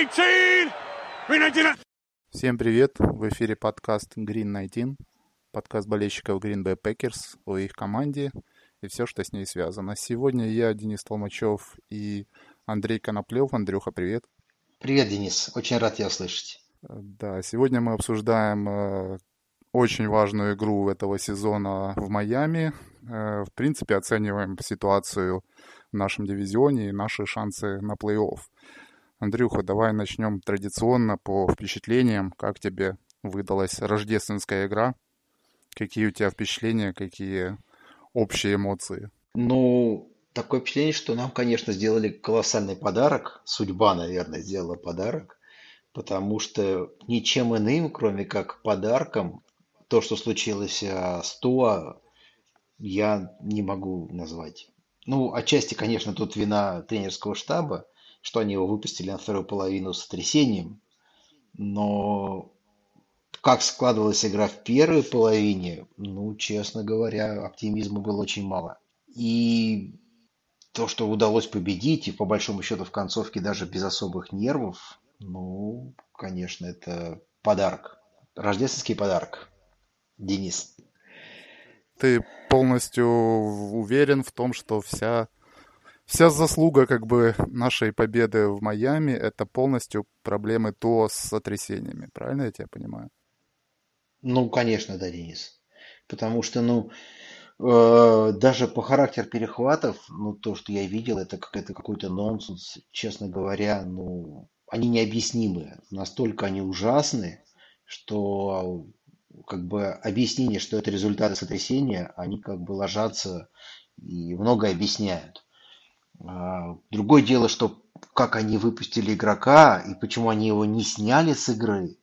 19! Green 19! Всем привет! В эфире подкаст Green 19, подкаст болельщиков Green Bay Packers о их команде и все, что с ней связано. Сегодня я, Денис Толмачев и Андрей Коноплев. Андрюха, привет! Привет, Денис! Очень рад тебя слышать. Да, сегодня мы обсуждаем э, очень важную игру этого сезона в Майами. Э, в принципе, оцениваем ситуацию в нашем дивизионе и наши шансы на плей-офф. Андрюха, давай начнем традиционно по впечатлениям. Как тебе выдалась рождественская игра? Какие у тебя впечатления, какие общие эмоции? Ну, такое впечатление, что нам, конечно, сделали колоссальный подарок. Судьба, наверное, сделала подарок. Потому что ничем иным, кроме как подарком, то, что случилось а, с Туа, я не могу назвать. Ну, отчасти, конечно, тут вина тренерского штаба, что они его выпустили на вторую половину с сотрясением. Но как складывалась игра в первой половине, ну, честно говоря, оптимизма было очень мало. И то, что удалось победить, и по большому счету в концовке даже без особых нервов, ну, конечно, это подарок. Рождественский подарок. Денис. Ты полностью уверен в том, что вся, вся заслуга как бы нашей победы в Майами это полностью проблемы то с сотрясениями. Правильно я тебя понимаю? Ну, конечно, да, Денис. Потому что, ну, э, даже по характеру перехватов, ну, то, что я видел, это, это какой-то нонсенс, честно говоря, ну, они необъяснимы. Настолько они ужасны, что как бы объяснение, что это результаты сотрясения, они как бы ложатся и многое объясняют. А, другое дело, что как они выпустили игрока и почему они его не сняли с игры,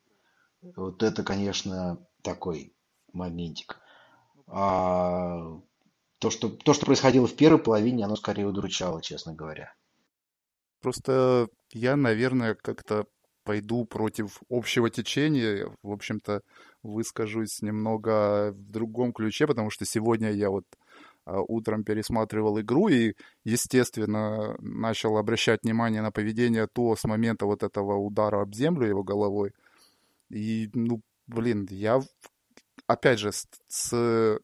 вот это, конечно, такой моментик. А то, что, то, что происходило в первой половине, оно скорее удручало, честно говоря. Просто я, наверное, как-то пойду против общего течения. В общем-то, выскажусь немного в другом ключе, потому что сегодня я вот утром пересматривал игру и, естественно, начал обращать внимание на поведение то с момента вот этого удара об землю его головой. И, ну, блин, я, опять же, с, с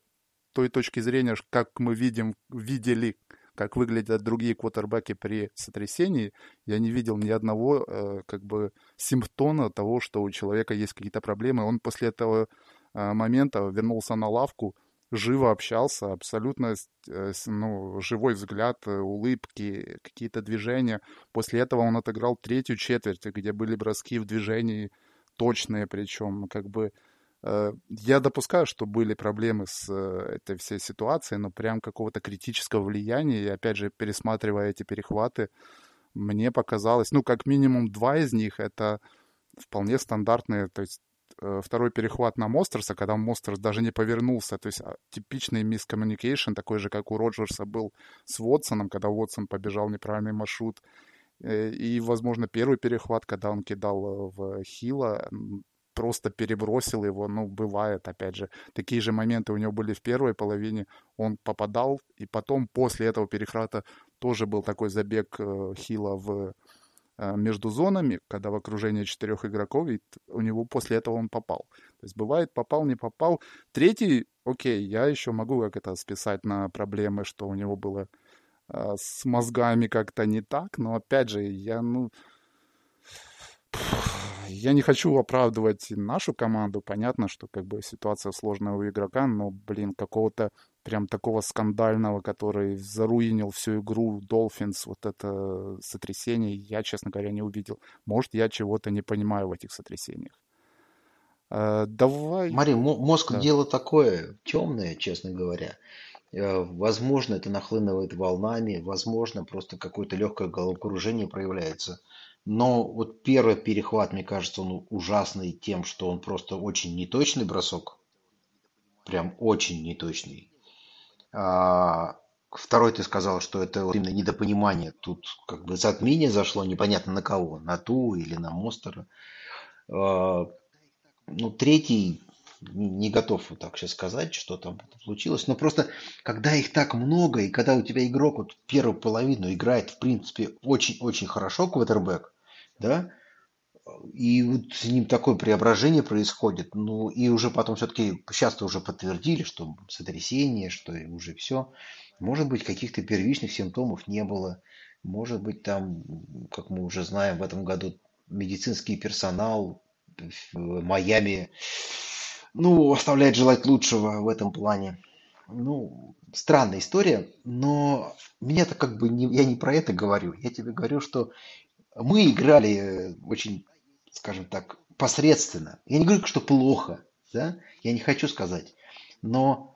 той точки зрения, как мы видим, видели как выглядят другие квотербеки при сотрясении, я не видел ни одного э, как бы симптома того, что у человека есть какие-то проблемы. Он после этого э, момента вернулся на лавку, живо общался, абсолютно э, ну, живой взгляд, э, улыбки, какие-то движения. После этого он отыграл третью четверть, где были броски в движении точные, причем как бы Э, я допускаю, что были проблемы с этой всей ситуацией, но прям какого-то критического влияния, и опять же, пересматривая эти перехваты, мне показалось, ну, как минимум два из них это вполне стандартные, то есть второй перехват на Мостерса, когда Мостерс даже не повернулся, то есть а, типичный мискоммуникейшн, такой же, как у Роджерса был с Вотсоном, когда Вотсон побежал неправильный маршрут, и, возможно, первый перехват, когда он кидал в Хила, просто перебросил его, ну, бывает, опять же. Такие же моменты у него были в первой половине, он попадал, и потом после этого перехвата тоже был такой забег э, Хила в э, между зонами, когда в окружении четырех игроков, и у него после этого он попал. То есть бывает попал, не попал. Третий, окей, я еще могу как это списать на проблемы, что у него было э, с мозгами как-то не так, но опять же, я, ну, я не хочу оправдывать нашу команду. Понятно, что как бы ситуация сложная у игрока, но, блин, какого-то прям такого скандального, который заруинил всю игру Dolphins, вот это сотрясение, я, честно говоря, не увидел. Может, я чего-то не понимаю в этих сотрясениях. А, давай. Мари, мозг да. дело такое темное, честно говоря. Э, возможно, это нахлынывает волнами, возможно, просто какое-то легкое головокружение проявляется. Но вот первый перехват, мне кажется, он ужасный тем, что он просто очень неточный бросок. Прям очень неточный. А второй ты сказал, что это вот именно недопонимание. Тут как бы затмение зашло непонятно на кого. На ту или на Мостера. А, ну, третий не готов вот так сейчас сказать, что там случилось. Но просто, когда их так много, и когда у тебя игрок вот первую половину играет, в принципе, очень-очень хорошо, квотербек, да, И вот с ним такое преображение происходит. Ну, и уже потом все-таки, сейчас уже подтвердили, что сотрясение, что уже все. Может быть, каких-то первичных симптомов не было. Может быть, там, как мы уже знаем, в этом году медицинский персонал в Майами, ну, оставляет желать лучшего в этом плане. Ну, странная история, но меня-то как бы не, я не про это говорю. Я тебе говорю, что мы играли очень, скажем так, посредственно. Я не говорю, что плохо, да, я не хочу сказать. Но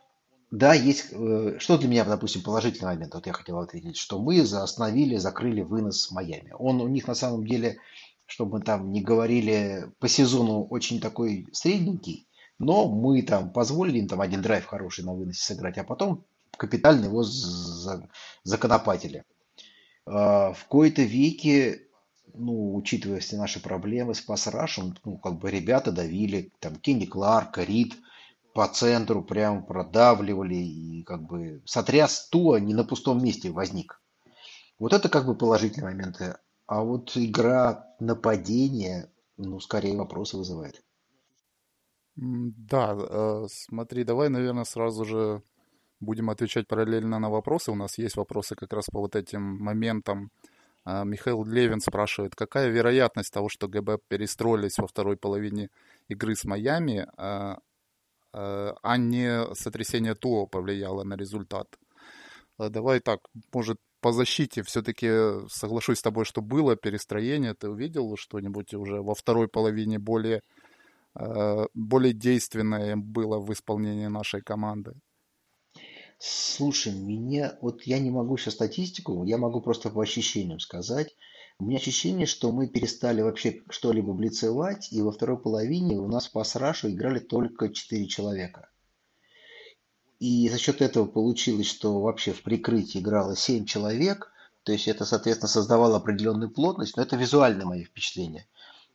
да, есть, э, что для меня, допустим, положительный момент, вот я хотел ответить, что мы остановили, закрыли вынос в Майами. Он у них на самом деле, чтобы мы там не говорили, по сезону очень такой средненький, но мы там позволили им там один драйв хороший на выносе сыграть, а потом капитально его законопатили. А, в кои-то веке, ну, учитывая все наши проблемы с пасрашем, ну, как бы ребята давили, там, Кенни Кларк, Рид по центру прям продавливали, и как бы сотряс Туа не на пустом месте возник. Вот это как бы положительные моменты. А вот игра нападения, ну, скорее вопросы вызывает. Да, э, смотри, давай, наверное, сразу же будем отвечать параллельно на вопросы. У нас есть вопросы как раз по вот этим моментам. А, Михаил Левин спрашивает, какая вероятность того, что ГБ перестроились во второй половине игры с Майами, а, а, а не сотрясение ТУО повлияло на результат? Давай так, может, по защите все-таки соглашусь с тобой, что было перестроение. Ты увидел что-нибудь уже во второй половине более, более действенное было в исполнении нашей команды? Слушай, меня, вот я не могу сейчас статистику, я могу просто по ощущениям сказать. У меня ощущение, что мы перестали вообще что-либо блицевать, и во второй половине у нас по срашу играли только 4 человека. И за счет этого получилось, что вообще в прикрытии играло 7 человек, то есть это, соответственно, создавало определенную плотность, но это визуальное мое впечатление.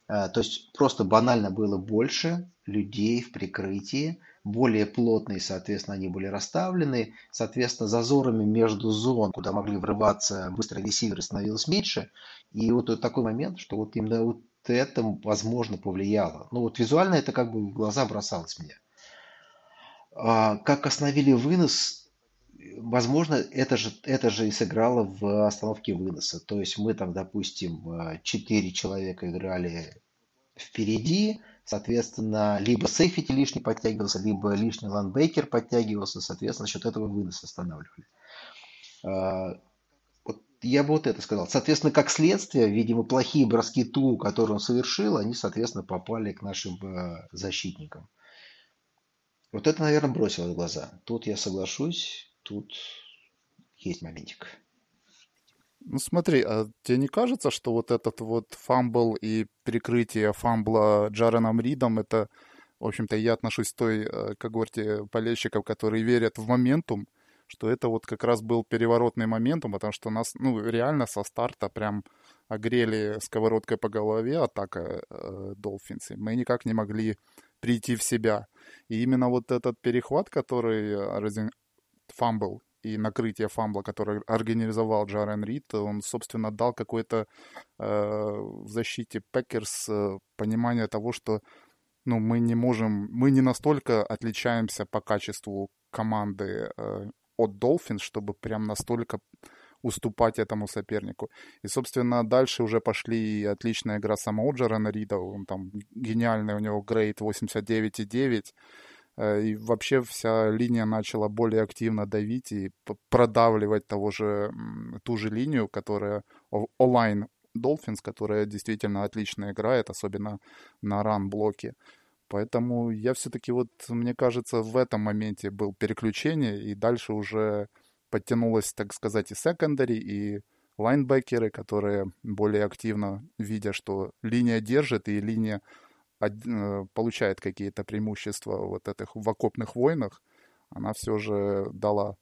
А, то есть просто банально было больше людей в прикрытии, более плотные, соответственно, они были расставлены, соответственно, зазорами между зон, куда могли врываться быстрые ресиверы, становилось меньше. И вот, вот такой момент, что вот именно вот это, возможно, повлияло. Ну вот визуально это как бы в глаза бросалось мне. А, как остановили вынос, возможно, это же, это же и сыграло в остановке выноса. То есть мы там, допустим, 4 человека играли впереди, Соответственно, либо сейфти лишний подтягивался, либо лишний лайнбекер подтягивался. Соответственно, за счет этого вынос останавливали. А, вот я бы вот это сказал. Соответственно, как следствие, видимо, плохие броски Туа, которые он совершил, они, соответственно, попали к нашим э, защитникам. Вот это, наверное, бросило в глаза. Тут я соглашусь, тут есть моментик. Ну смотри, а тебе не кажется, что вот этот вот фамбл и прикрытие фамбла Джареном Ридом, это, в общем-то, я отношусь к той э, когорте болельщиков, которые верят в momentum, что это вот как раз был переворотный моментум, потому что нас, ну, реально со старта прям огрели сковородкой по голове атака э, Dolphins, мы никак не могли прийти в себя. И именно вот этот перехват, который э, фамбл и накрытие фамбла, который организовал Джарен Рид, он, собственно, дал какое-то э, в защите Packers э, понимание того, что ну, мы не можем, мы не настолько отличаемся по качеству команды э, от Dolphins, чтобы прям настолько уступать этому сопернику. И, собственно, дальше уже пошли отличная игра самого Джарена Рида, он там гениальный, у него grade 89,9, Э, и вообще вся линия начала более активно давить и продавливать того же, ту же линию, которая онлайн Dolphins, которая действительно отлично играет, особенно на ран-блоке. Поэтому я все-таки вот, мне кажется, в этом моменте был переключение, и дальше уже подтянулось, так сказать, и секондари, и лайнбекеры, которые более активно, видя, что линия держит, и линия Э, получает какие-то преимущества вот этих в окопных войнах, она все же дала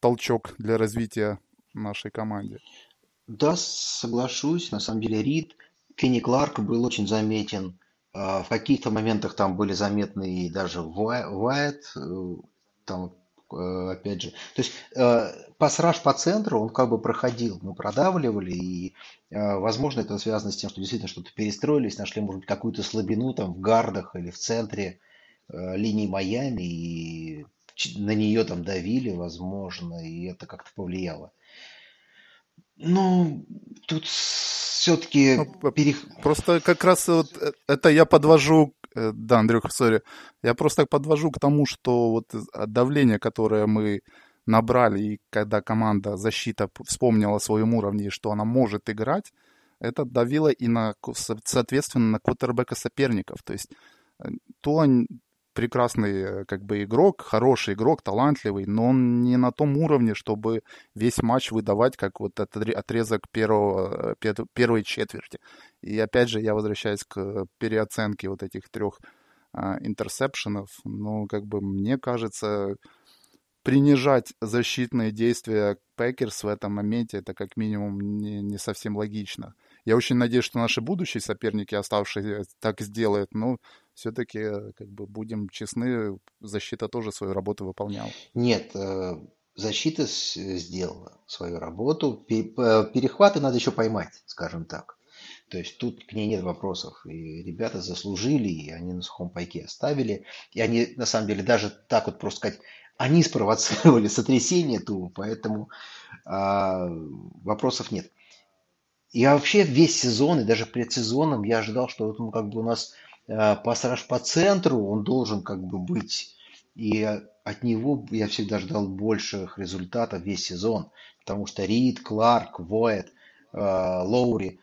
толчок для развития нашей команде. Да, соглашусь. На самом деле Рид, Кенни Кларк был очень заметен. А, в каких-то моментах там были заметны и даже Вайт, э, там Э, опять же. То есть э, пассаж по центру, он как бы проходил, мы продавливали, и, э, возможно, это связано с тем, что действительно что-то перестроились, нашли, может быть, какую-то слабину там в гардах или в центре линии Майами, и на нее там давили, возможно, и это как-то повлияло. Ну, тут все-таки... Ну, перех... Просто как раз вот это я подвожу Э, да, Андрюха, сори. Я просто подвожу к тому, что вот давление, которое мы набрали, и когда команда защита вспомнила о своем уровне, что она может играть, это давило и на, соответственно, на квотербека соперников. То есть э, то прекрасный э, как бы игрок, хороший игрок, талантливый, но он не на том уровне, чтобы весь матч выдавать как вот этот отрезок первого, первой четверти. И опять же, я возвращаюсь к переоценке вот этих трех а, interception ов. Ну, как бы мне кажется, принижать защитные действия Packers в этом моменте, это как минимум не, не совсем логично. Я очень надеюсь, что наши будущие соперники, оставшиеся, так сделают, но все-таки, как бы, будем честны, защита тоже свою работу выполняла. Нет, э, защита сделала свою работу. Перехваты надо еще поймать, скажем так. То есть тут к ней нет вопросов. И ребята заслужили, и они на сухом пайке оставили. И они, на самом деле, даже так вот просто сказать, они спровоцировали сотрясение ту, поэтому а, вопросов нет. Я вообще весь сезон и даже предсезоном я ожидал, что вот, ну, как бы у нас а, пассаж по центру, он должен как бы быть. И от него я всегда ждал больших результатов весь сезон. Потому что Рид, Кларк, Воет, а, Лоури,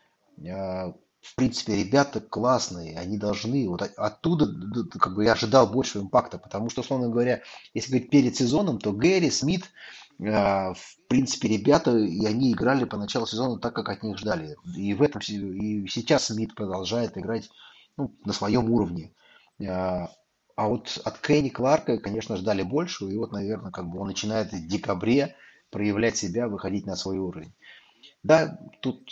а, в принципе, ребята классные, они должны, вот оттуда как бы я ожидал большего импакта, потому что, условно говоря, если говорить перед сезоном, то Гэри, Смит, в принципе, ребята, и они играли по началу сезона так, как от них ждали. И в этом и сейчас Смит продолжает играть ну, на своем уровне. А, а вот от Кенни Кларка, конечно, ждали больше, и вот, наверное, как бы он начинает в декабре проявлять себя, выходить на свой уровень. Да, тут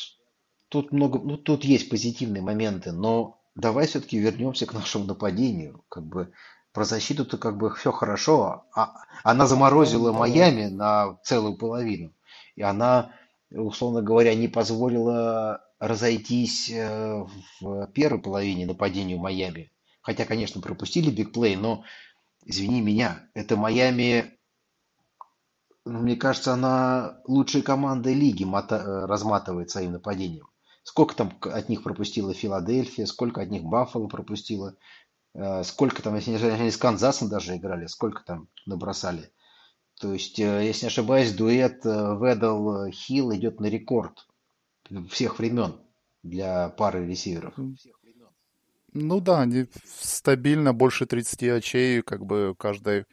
тут много, ну, тут есть позитивные моменты, но давай все-таки вернемся к нашему нападению. Как бы про защиту-то как бы все хорошо, а она заморозила Майами на целую половину. И она, условно говоря, не позволила разойтись э, в первой половине нападению Майами. Хотя, конечно, пропустили бигплей, но, извини меня, это Майами, мне кажется, она лучшей командой лиги э, разматывает своим нападением. Сколько там от них пропустила Филадельфия, сколько от них Баффало пропустила, сколько там, если они с Канзасом даже играли, сколько там набросали. То есть, э, если не ошибаюсь, дуэт э, Ведал Хилл идет на рекорд всех времен для пары ресиверов. Ну да, они стабильно больше 30 очей, как бы каждой,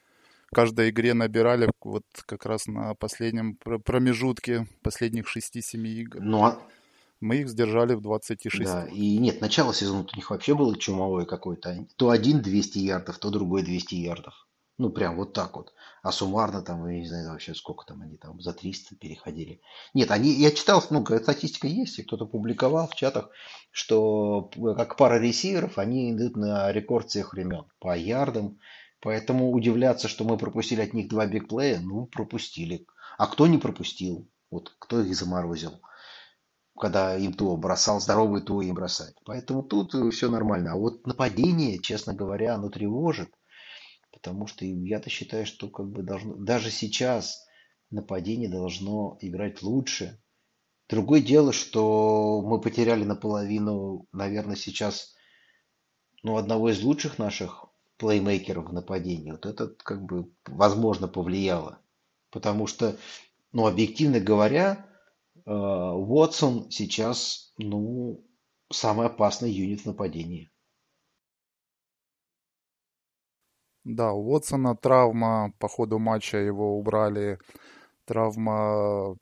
каждой игре набирали вот как раз на последнем промежутке последних 6-7 игр. Ну, а мы их сдержали в 26. Да, и нет, начало сезона у них вообще было чумовое какое-то. То один 200 ярдов, то другой 200 ярдов. Ну, прям вот так вот. А суммарно там, я не знаю вообще, сколько там они там за 300 переходили. Нет, они, я читал, ну, статистика есть, и кто-то публиковал в чатах, что как пара ресиверов, они идут на рекорд всех времен по ярдам. Поэтому удивляться, что мы пропустили от них два бигплея, ну, пропустили. А кто не пропустил? Вот кто их заморозил? Когда им то бросал здоровый, то им бросать. Поэтому тут все нормально. А вот нападение, честно говоря, оно тревожит. Потому что я-то считаю, что как бы должно, даже сейчас нападение должно играть лучше. Другое дело, что мы потеряли наполовину, наверное, сейчас ну, одного из лучших наших плеймейкеров в нападении. Вот это как бы возможно повлияло. Потому что, ну, объективно говоря, Э, Уотсон сейчас, ну, самый опасный юнит в нападении. Да, у Уотсона травма по ходу матча его убрали травма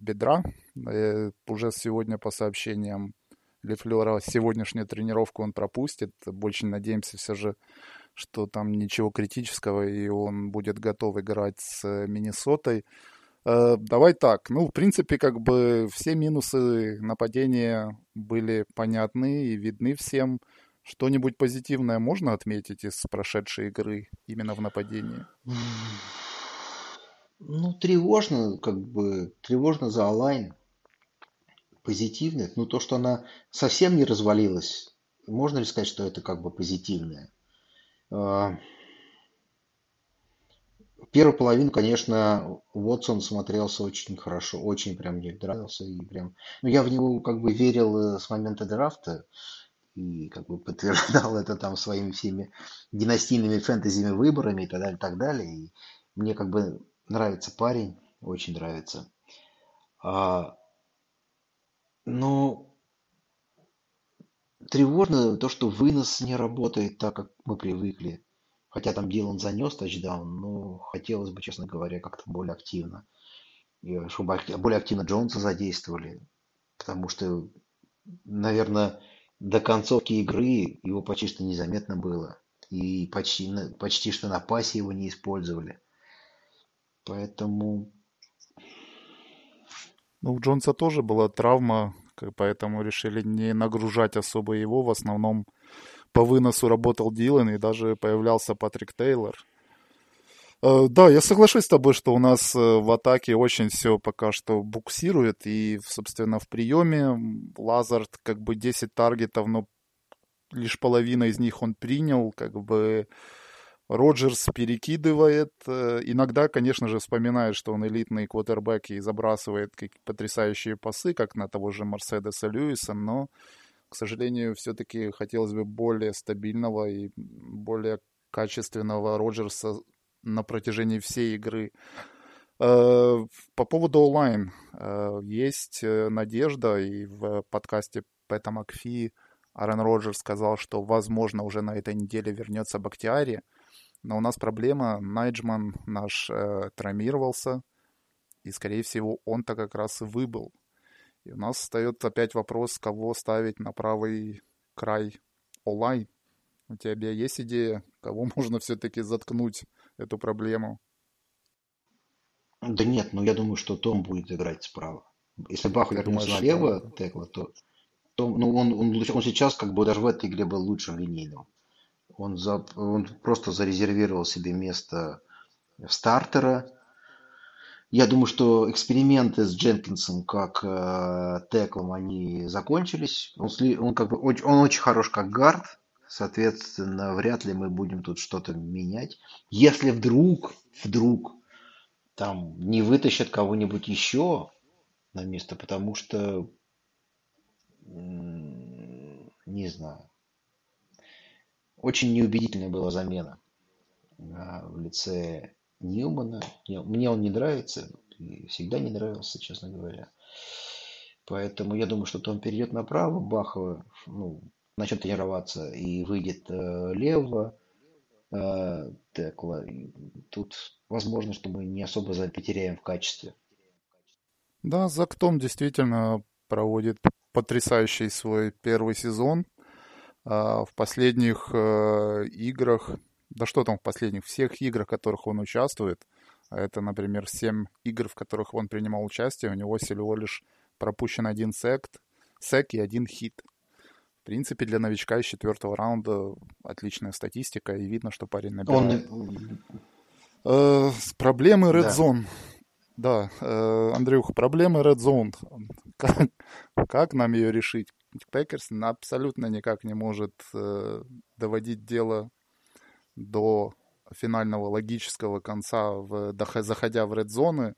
бедра. И э, уже сегодня по сообщениям Лефлера сегодняшнюю тренировку он пропустит. Больше надеемся все же, что там ничего критического и он будет готов играть с Миннесотой. Э, давай так. Ну, в принципе, как бы все минусы нападения были понятны и видны всем. Что-нибудь позитивное можно отметить из прошедшей игры именно в нападении? Ну, тревожно, как бы, тревожно за онлайн. Позитивно. Ну, то, что она совсем не развалилась, можно ли сказать, что это как бы позитивное? Первую половину, конечно, Уотсон смотрелся очень хорошо, очень прям мне нравился. И прям, ну, я в него как бы верил э, с момента драфта и как бы подтверждал это там своими всеми династийными фэнтезиями выборами и так далее, и так далее. И мне как бы нравится парень, очень нравится. А, но тревожно то, что вынос не работает так, как мы привыкли. Хотя там Дилан занес тачдаун, но хотелось бы, честно говоря, как-то более активно. И чтобы более активно Джонса задействовали. Потому что, наверное, до концовки игры его почти что незаметно было. И почти, почти что на пасе его не использовали. Поэтому... Ну, у Джонса тоже была травма, поэтому решили не нагружать особо его. В основном по выносу работал Дилан и даже появлялся Патрик Тейлор. Э, да, я соглашусь с тобой, что у нас э, в атаке очень все пока что буксирует. И, собственно, в приеме Лазард как бы 10 таргетов, но лишь половина из них он принял. Как бы Роджерс перекидывает. Э, иногда, конечно же, вспоминает, что он элитный квотербек и забрасывает потрясающие пасы, как на того же Мерседеса Льюиса, но к сожалению, все-таки хотелось бы более стабильного и более качественного Роджерса на протяжении всей игры. Э, по поводу онлайн. Э, есть э, надежда, и в подкасте Пэта Макфи Аарон Роджерс сказал, что, возможно, уже на этой неделе вернется Бактиари. Но у нас проблема. Найджман наш травмировался, и, скорее всего, он-то как раз и выбыл. И у нас встает опять вопрос, кого ставить на правый край онлайн. У тебя есть идея, кого можно все-таки заткнуть эту проблему? Да нет, ну я думаю, что Том будет играть справа. Если Бах вернулся налево что... текла, то Том, ну он, он, он сейчас как бы даже в этой игре был лучшим линейным. Он, за, он просто зарезервировал себе место стартера, я думаю, что эксперименты с Дженкинсом как э, теклом, они закончились. Он, он, как бы, он очень хорош как гард, соответственно, вряд ли мы будем тут что-то менять. Если вдруг, вдруг там не вытащат кого-нибудь еще на место, потому что, не знаю, очень неубедительная была замена в лице Ньюмана. Мне он не нравится, и всегда не нравился, честно говоря. Поэтому я думаю, что он перейдет направо, Бахова ну, начнет тренироваться и выйдет э, лево э, текла. Тут возможно, что мы не особо потеряем в качестве. Да, Зактом действительно проводит потрясающий свой первый сезон. А в последних э, играх да что там в последних, всех играх, в которых он участвует, а это, например, 7 игр, в которых он принимал участие, у него всего лишь пропущен один sack, sack и один хит. В принципе, для новичка из четвертого раунда отличная статистика, и видно, что парень набирает. Он... Э, проблемы Red да. Zone. Да, э, Андрюх, проблемы Red Zone. Как, как нам ее решить? Packers абсолютно никак не может э, доводить дело до финального логического конца, в, заходя в редзоны,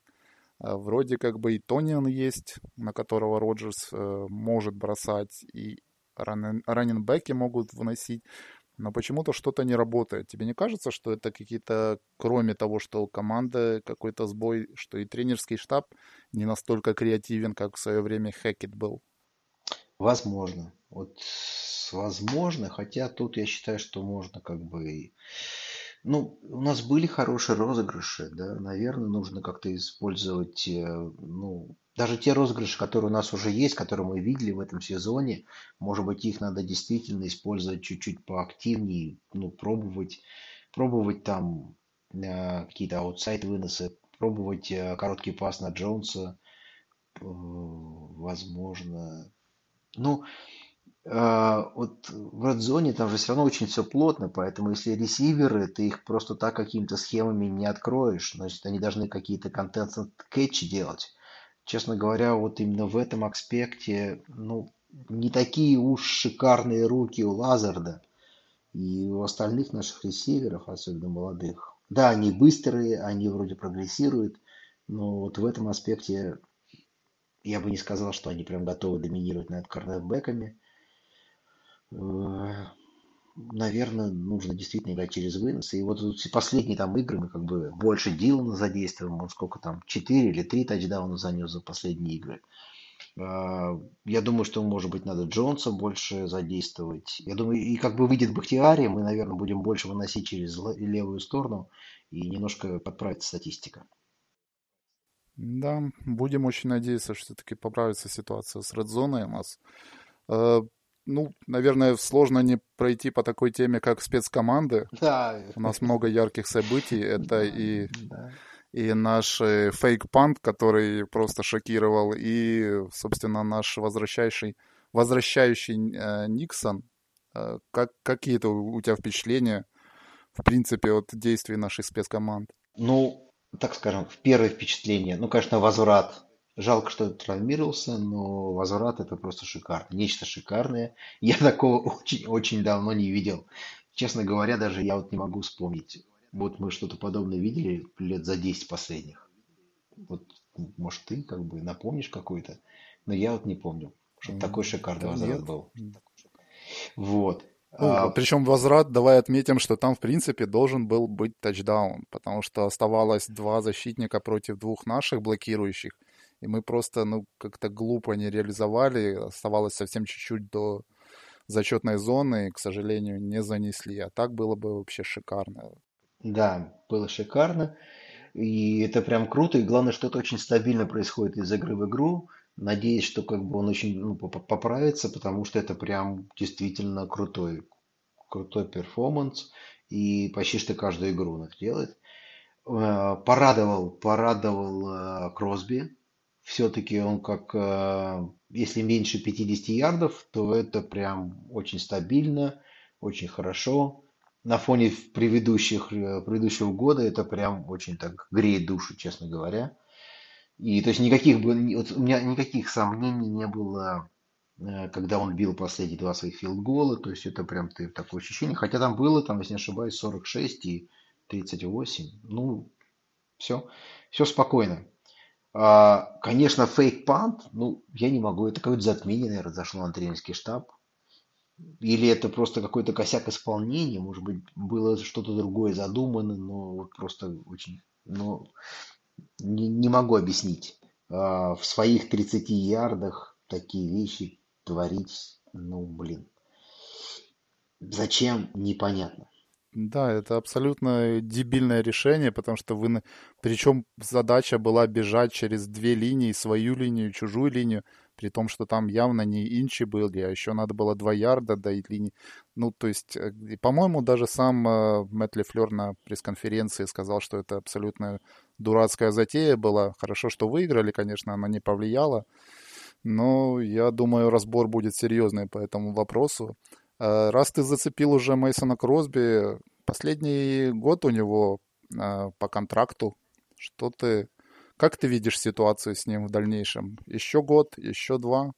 э, вроде как бы и Тониан есть, на которого Роджерс э, может бросать, и раненбеки могут вносить, но почему-то что-то не работает. Тебе не кажется, что это какие-то, кроме того, что команда какой-то сбой, что и тренерский штаб не настолько креативен, как в свое время Хекет был? Возможно. Вот возможно, хотя тут я считаю, что можно как бы... Ну, у нас были хорошие розыгрыши, да, наверное, нужно как-то использовать, э, ну, даже те розыгрыши, которые у нас уже есть, которые мы видели в этом сезоне, может быть, их надо действительно использовать чуть-чуть поактивнее, ну, пробовать, пробовать там э, какие-то аутсайд выносы, пробовать э, короткий пас на Джонса, э, возможно. Ну, А, вот в Zone там же все равно очень все плотно, поэтому если ресиверы, ты их просто так какими-то схемами не откроешь. Значит, они должны какие-то контент-кетчи делать. Честно говоря, вот именно в этом аспекте, ну, не такие уж шикарные руки у Лазарда и у остальных наших ресиверов, особенно молодых. Да, они быстрые, они вроде прогрессируют, но вот в этом аспекте я бы не сказал, что они прям готовы доминировать над корнербэками. Э, наверное, нужно действительно играть через вынос. И вот последние там игры мы как бы больше Дилана задействуем. Он сколько там, 4 или 3 тачдауна занес за последние игры. Э, я думаю, что, может быть, надо Джонса больше задействовать. Я думаю, и как бы выйдет Бахтиари, мы, наверное, будем больше выносить через левую сторону и немножко подправится статистика. Да, будем очень надеяться, что все-таки поправится ситуация с редзоной у нас. Ну, наверное, сложно не пройти по такой теме, как спецкоманды. Да. У нас много ярких событий. Это и, и наш э, фейк-пант, который просто шокировал, и, собственно, наш возвращающий, возвращающий э, Никсон. Э, как, какие-то у тебя впечатления, в принципе, от действий наших спецкоманд? Ну, так скажем, в первое впечатление, ну, конечно, возврат. Жалко, что травмировался, но возврат это просто шикарно. Нечто шикарное. Я такого очень-очень давно не видел. Честно говоря, даже я вот не могу вспомнить. Вот мы что-то подобное видели лет за 10 последних. Вот, может, ты как бы напомнишь какой-то, но я вот не помню, что такой шикарный возврат был. Вот. Ну, а, причем возврат, давай отметим, что там, в принципе, должен был быть тачдаун, потому что оставалось два защитника против двух наших блокирующих, и мы просто, ну, как-то глупо не реализовали, оставалось совсем чуть-чуть до зачетной зоны, и, к сожалению, не занесли. А так было бы вообще шикарно. Да, было шикарно. И это прям круто. И главное, что это очень стабильно происходит из игры в игру. Надеюсь, что как бы он очень ну, поправится, потому что это прям действительно крутой, крутой перформанс. И почти что каждую игру он их делает. Э, порадовал, порадовал э, Кросби. Все-таки он как, э, если меньше 50 ярдов, то это прям очень стабильно, очень хорошо. На фоне предыдущих, предыдущего года это прям очень так греет душу, честно говоря. И то есть никаких, вот у меня никаких сомнений не было, э, когда он бил последние два своих филдгола. То есть это прям ты, такое ощущение. Хотя там было, там, если не ошибаюсь, 46 и 38. Ну, все, все спокойно. А, конечно, фейк-пант, ну, я не могу. Это какое-то затмение, наверное, зашло на тренерский штаб. Или это просто какой-то косяк исполнения, может быть, было что-то другое задумано, но вот просто очень... Ну, не, не могу объяснить. А, в своих 30 ярдах такие вещи творить, ну, блин. Зачем, непонятно. Да, это абсолютно дебильное решение, потому что вы... Причем задача была бежать через две линии, свою линию, чужую линию, при том, что там явно не инчи были, а еще надо было два ярда до линии. Ну, то есть, э, по-моему, даже сам э, Мэтт Лефлер на пресс-конференции сказал, что это абсолютно дурацкая затея была. Хорошо, что выиграли, конечно, она не повлияла. Но я думаю, разбор будет серьезный по этому вопросу. Э, раз ты зацепил уже Мейсона Кросби, последний год у него э, по контракту. Что ты, как ты видишь ситуацию с ним в дальнейшем? Еще год, еще два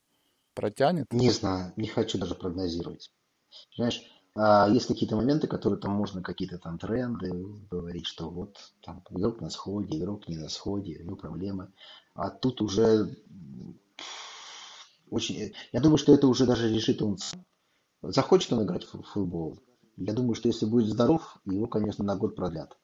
протянет? Не знаю, не хочу даже прогнозировать. Знаешь, а есть какие-то моменты, которые там можно, какие-то там тренды говорить, что вот там игрок на сходе, игрок не на сходе, ну проблемы. А тут уже очень... Я думаю, что это уже даже решит он сам. Захочет он играть в футбол. Я думаю, что если будет здоров, его, конечно, на год продлят.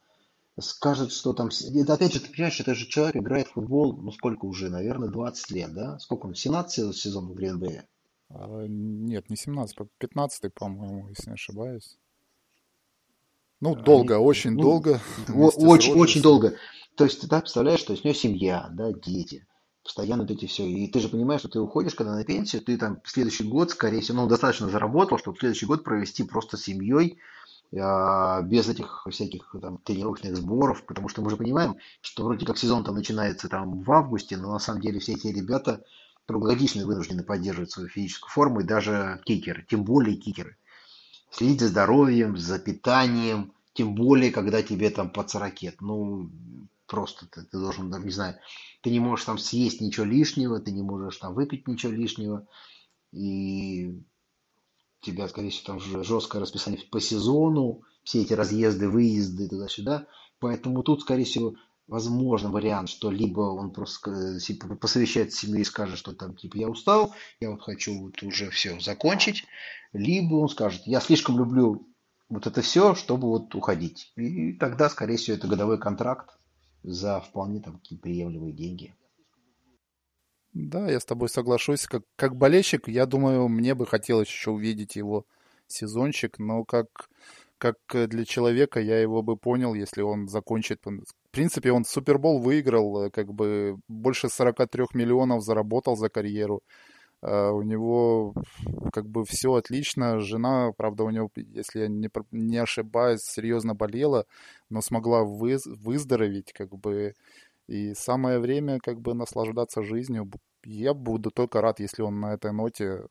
Скажет, что там... Это, опять же, ты понимаешь, это же человек играет в футбол, ну сколько уже, наверное, 20 лет, да? Сколько он, 17 сезонов в Гринбэе? А, нет, не 17, 15, по-моему, если не ошибаюсь. Ну, долго, Они, очень ну, долго. Очень, очень долго. То есть ты да, представляешь, то есть у него семья, да, дети. Постоянно эти все. И ты же понимаешь, что ты уходишь, когда на пенсию, ты там в следующий год, скорее всего, ну, достаточно заработал, чтобы следующий год провести просто с семьей, а, без этих всяких там тренировочных сборов, потому что мы же понимаем, что вроде как сезон там начинается там в августе, но на самом деле все эти ребята круглогодично вынуждены поддерживать свою физическую форму, и даже кикеры, тем более кикеры. Следить за здоровьем, за питанием, тем более, когда тебе там под 40. Ну, просто ты, ты должен, не знаю, ты не можешь там съесть ничего лишнего, ты не можешь там выпить ничего лишнего, и тебя, скорее всего, там жесткое расписание по сезону, все эти разъезды, выезды туда-сюда, поэтому тут, скорее всего, возможно вариант, что либо он просто посовещается с семьей и скажет, что там типа я устал, я вот хочу вот уже все закончить, либо он скажет, я слишком люблю вот это все, чтобы вот уходить. И тогда, скорее всего, это годовой контракт за вполне там какие приемлемые деньги. Да, я с тобой соглашусь. Как, как болельщик, я думаю, мне бы хотелось еще увидеть его сезончик, но как, как для человека я его бы понял, если он закончит. В принципе, он Супербол выиграл, как бы больше 43 миллионов заработал за карьеру. Uh, у него как бы все отлично. Жена, правда, у него, если я не, не ошибаюсь, серьезно болела, но смогла вы, выздороветь, как бы. И самое время как бы наслаждаться жизнью. Я буду только рад, если он на этой ноте,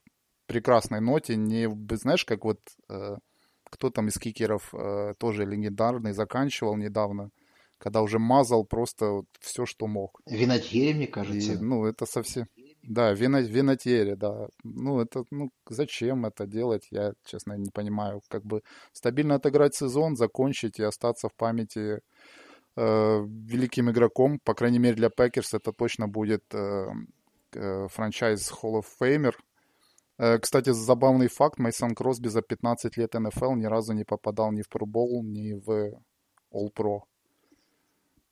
прекрасной ноте, не, знаешь, как вот э, кто там из кикеров э, тоже легендарный, заканчивал недавно, когда уже мазал просто вот все, что мог. Винотьери, мне кажется. И, ну, это совсем... Да, вино, винотьери, да. Ну, это, ну, зачем это делать, я, честно, не понимаю. Как бы стабильно отыграть сезон, закончить и остаться в памяти э, великим игроком. По крайней мере, для Packers это точно будет э, э, franchise Hall of Famer. Э, кстати, забавный факт. Мейсон Кросби за 15 лет НФЛ ни разу не попадал ни в Bowl, ни в All-Pro.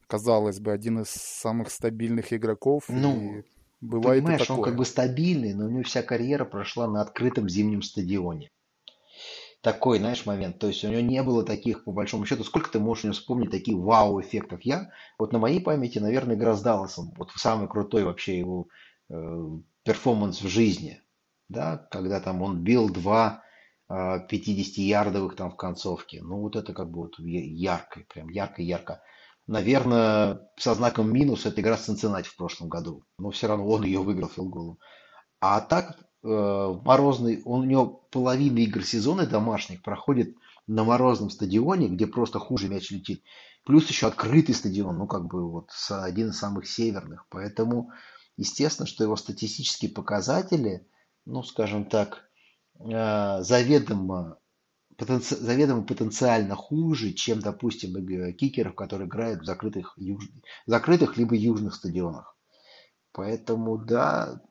Казалось бы, один из самых стабильных игроков. Ну, и бывает понимаешь, и такое. он как бы стабильный, но у него вся карьера прошла на открытом зимнем стадионе такой, знаешь, момент. То есть у него не было таких, по большому счету, сколько ты можешь у него вспомнить таких вау-эффектов. Я, вот на моей памяти, наверное, игра с Далласом. Вот самый крутой вообще его э, перформанс в жизни. Да, когда там он бил два э, 50-ярдовых там в концовке. Ну, вот это как бы вот ярко, прям ярко-ярко. Наверное, со знаком минус это игра с Цинциннати в прошлом году. Но все равно он ее выиграл филголом. А так, Э, морозный, он, у него половина игр сезона домашних проходит на морозном стадионе, где просто хуже мяч летит. Плюс еще открытый стадион, ну как бы вот один из самых северных. Поэтому, естественно, что его статистические показатели, ну скажем так, э, заведомо, потенци... заведомо потенциально хуже, чем, допустим, кикеров, которые играют в закрытых, юж... закрытых либо южных стадионах. Поэтому, да,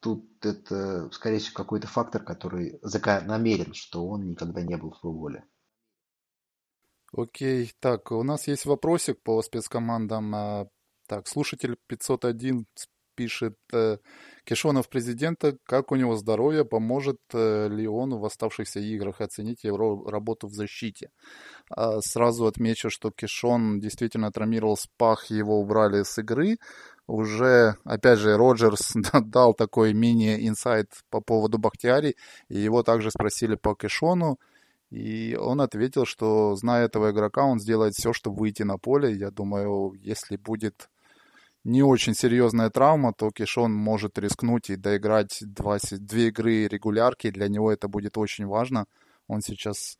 тут это, скорее всего, какой-то фактор, который намерен, что он никогда не был в футболе. Окей, так, у нас есть вопросик по спецкомандам. А, так, слушатель 501 пишет, э, Кишонов президента, как у него здоровье, поможет э, ли он в оставшихся играх, оцените его работу в защите. А, сразу отмечу, что Кишон действительно травмировал спах, его убрали с игры, уже, опять же, Роджерс дал такой мини-инсайт по поводу Бахтиари, и его также спросили по Кэшону, и он ответил, что, зная этого игрока, он сделает все, чтобы выйти на поле. Я думаю, если будет не очень серьезная травма, то Кишон может рискнуть и доиграть два, две игры регулярки. Для него это будет очень важно. Он сейчас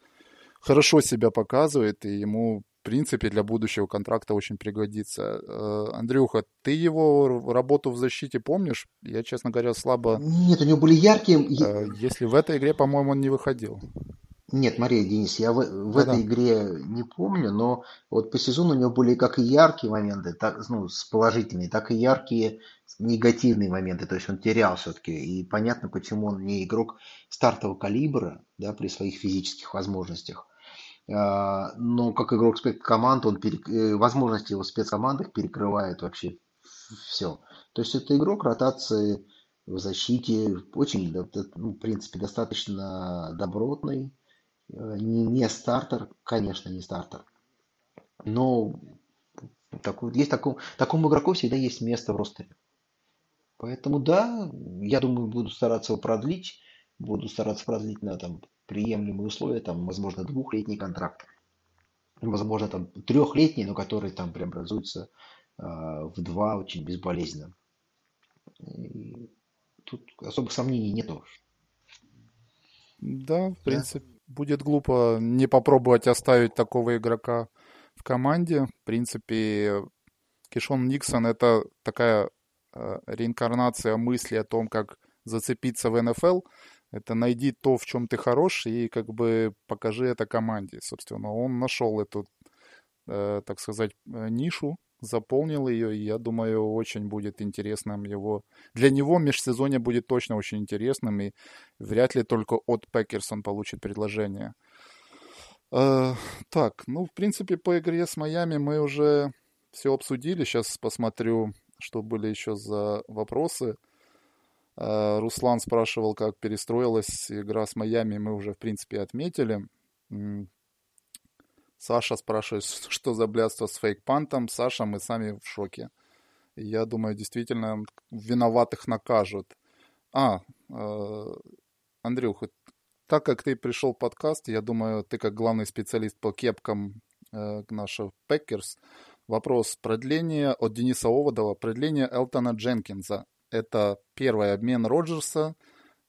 хорошо себя показывает, и ему принципе, для будущего контракта очень пригодится. Э, Андрюха, ты его работу в защите помнишь? Я, честно говоря, слабо... Нет, у него были яркие... Э, если в этой игре, по-моему, он не выходил. Нет, Мария, Денис, я в, в ну, этой да. игре не помню, но вот по сезону у него были как и яркие моменты, так, ну, с положительные, так и яркие негативные моменты. То есть он терял все-таки. И понятно, почему он не игрок стартового калибра да, при своих физических возможностях. А, но как игрок спецкоманд, он перек... Э, возможности его спецкомандах перекрывает вообще все. То есть это игрок ротации в защите, очень, ну, в принципе, достаточно добротный, не, не стартер, конечно, не стартер, но такой, есть такому, такому игроку всегда есть место в ростере. Поэтому да, я думаю, буду стараться его продлить, буду стараться продлить на там приемлемые условия, там, возможно, двухлетний контракт, возможно, там трехлетний, но который там преобразуется э, в два очень безболезненно. И тут особых сомнений нету. Да, в принципе, да? Будет глупо не попробовать оставить такого игрока в команде. В принципе, Кишон Никсон это такая э, реинкарнация мысли о том, как зацепиться в НФЛ. Это найди то, в чем ты хорош, и как бы покажи это команде. Собственно, он нашел эту, э, так сказать, э, нишу, заполнил ее, и я думаю, очень будет интересным его... Для него межсезонье будет точно очень интересным, и вряд ли только от Packers он получит предложение. Э, так, ну, в принципе, по игре с Майами мы уже все обсудили. Сейчас посмотрю, что были еще за вопросы. Э, Руслан спрашивал, как перестроилась игра с Майами. Мы уже, в принципе, отметили. Саша спрашивает, что за блядство с фейк-пантом. Саша, мы сами в шоке. Я думаю, действительно, виноватых накажут. А, э, Андрюх, так как ты пришел в подкаст, я думаю, ты как главный специалист по кепкам э, наших Packers, вопрос продления от Дениса Оводова, продление Элтона Дженкинса. Это первый обмен Роджерса,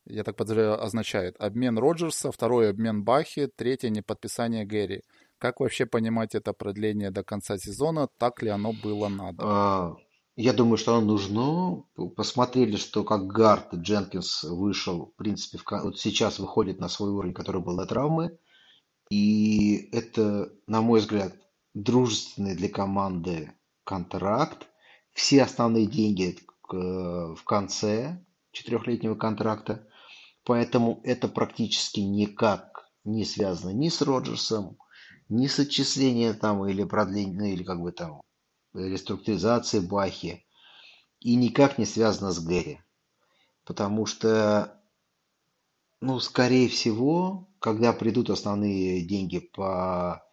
я так подозреваю, означает обмен Роджерса, второй обмен Бахи, третье неподписание Гэри. Как вообще понимать это продление до конца сезона? Так ли оно было надо? А, я думаю, что оно нужно. Посмотрели, что как Гард Дженкинс вышел, в принципе, в, вот сейчас выходит на свой уровень, который был до травмы. И это, на мой взгляд, дружественный для команды контракт. Все основные деньги в конце четырехлетнего контракта. Поэтому это практически никак не связано ни с Роджерсом, ни с отчислением там или продлением, ну, или как бы там реструктуризации Бахи, и никак не связано с Гэри. Потому что, ну, скорее всего, когда придут основные деньги по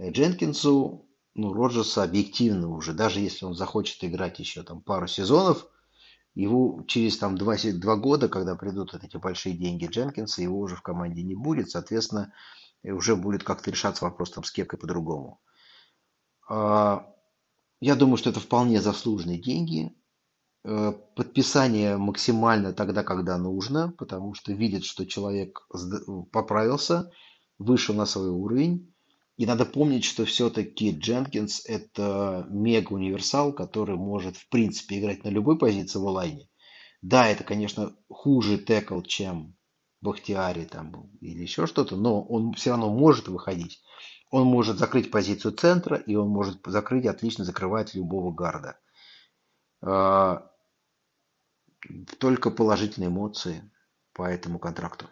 Дженкинсу, ну, Роджерса объективно уже, даже если он захочет играть еще там пару сезонов, его через там два, два года, когда придут вот эти большие деньги Дженкинса, его уже в команде не будет, соответственно, и уже будет как-то решаться вопрос там с кепкой по-другому. А, я думаю, что это вполне заслуженные деньги. Э, подписание максимально тогда, когда нужно, потому что видит, что человек поправился, вышел на свой уровень. И надо помнить, что все-таки Дженкинс – это мега-универсал, который может, в принципе, играть на любой позиции в онлайне. Да, это, конечно, хуже текл, чем Бахтиаре там или еще что-то, но он все равно может выходить. Он может закрыть позицию центра, и он может закрыть, отлично закрывать любого гарда. А, только положительные эмоции по этому контракту.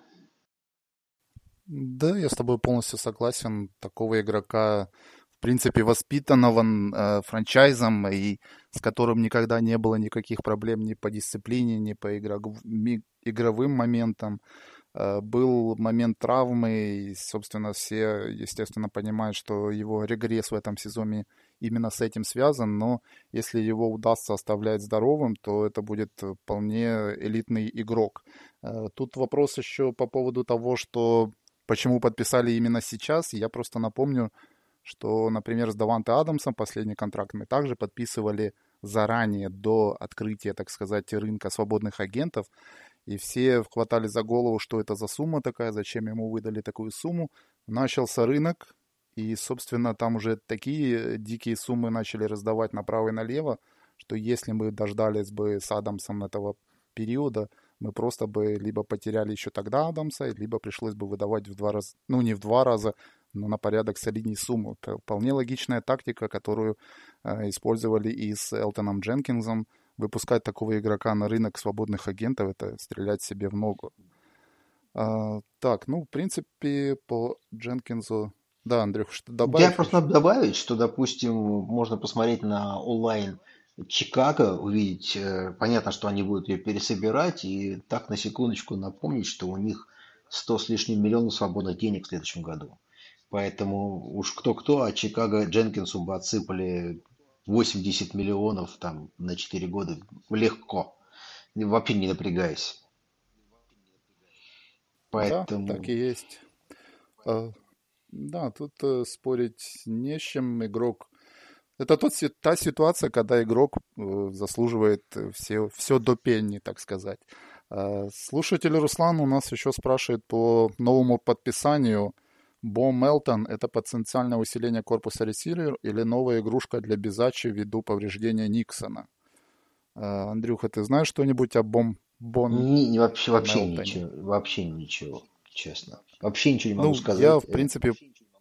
Да, я с тобой полностью согласен. Такого игрока, в принципе, воспитанного э, франчайзом и с которым никогда не было никаких проблем ни по дисциплине, ни по игров... игровым моментам. Э, был момент травмы, и, собственно, все, естественно, понимают, что его регресс в этом сезоне именно с этим связан, но если его удастся оставлять здоровым, то это будет вполне элитный игрок. Э, тут вопрос еще по поводу того, что почему подписали именно сейчас. Я просто напомню, что, например, с Даванте Адамсом последний контракт мы также подписывали заранее, до открытия, так сказать, рынка свободных агентов. И все хватали за голову, что это за сумма такая, зачем ему выдали такую сумму. Начался рынок, и, собственно, там уже такие дикие суммы начали раздавать направо и налево, что если мы дождались бы с Адамсом этого периода, мы просто бы либо потеряли еще тогда Адамса, либо пришлось бы выдавать в два раза, ну не в два раза, но на порядок солидней сумму. Это вполне логичная тактика, которую э, использовали и с Элтоном Дженкинсом, выпускать такого игрока на рынок свободных агентов, это стрелять себе в ногу. А, так, ну, в принципе, по Дженкинсу... Да, Андрюх, что добавить? Я просто надо добавить, что, допустим, можно посмотреть на онлайн Чикаго, увидеть, э, понятно, что они будут ее пересобирать, и так на секундочку напомнить, что у них 100 с лишним миллионов свободных денег в следующем году. Поэтому уж кто-кто, а Чикаго Дженкинсу бы отсыпали 80 миллионов там на 4 года легко, вообще не напрягаясь. Поэтому... Да, так и есть. А, да, тут э, спорить не с чем. Игрок... Это тот, та ситуация, когда игрок э, заслуживает все, все до пенни, так сказать. Э, слушатель Руслан у нас еще спрашивает по новому подписанию. Бо Мелтон – это потенциальное усиление корпуса ресивер или новая игрушка для Безачи ввиду повреждения Никсона? Э, Андрюха, ты знаешь что-нибудь о Бом Бон Не, не, вообще, вообще Мелтоне? ничего, вообще ничего, честно. Вообще ничего не могу Ну, сказать. я, в Э, принципе,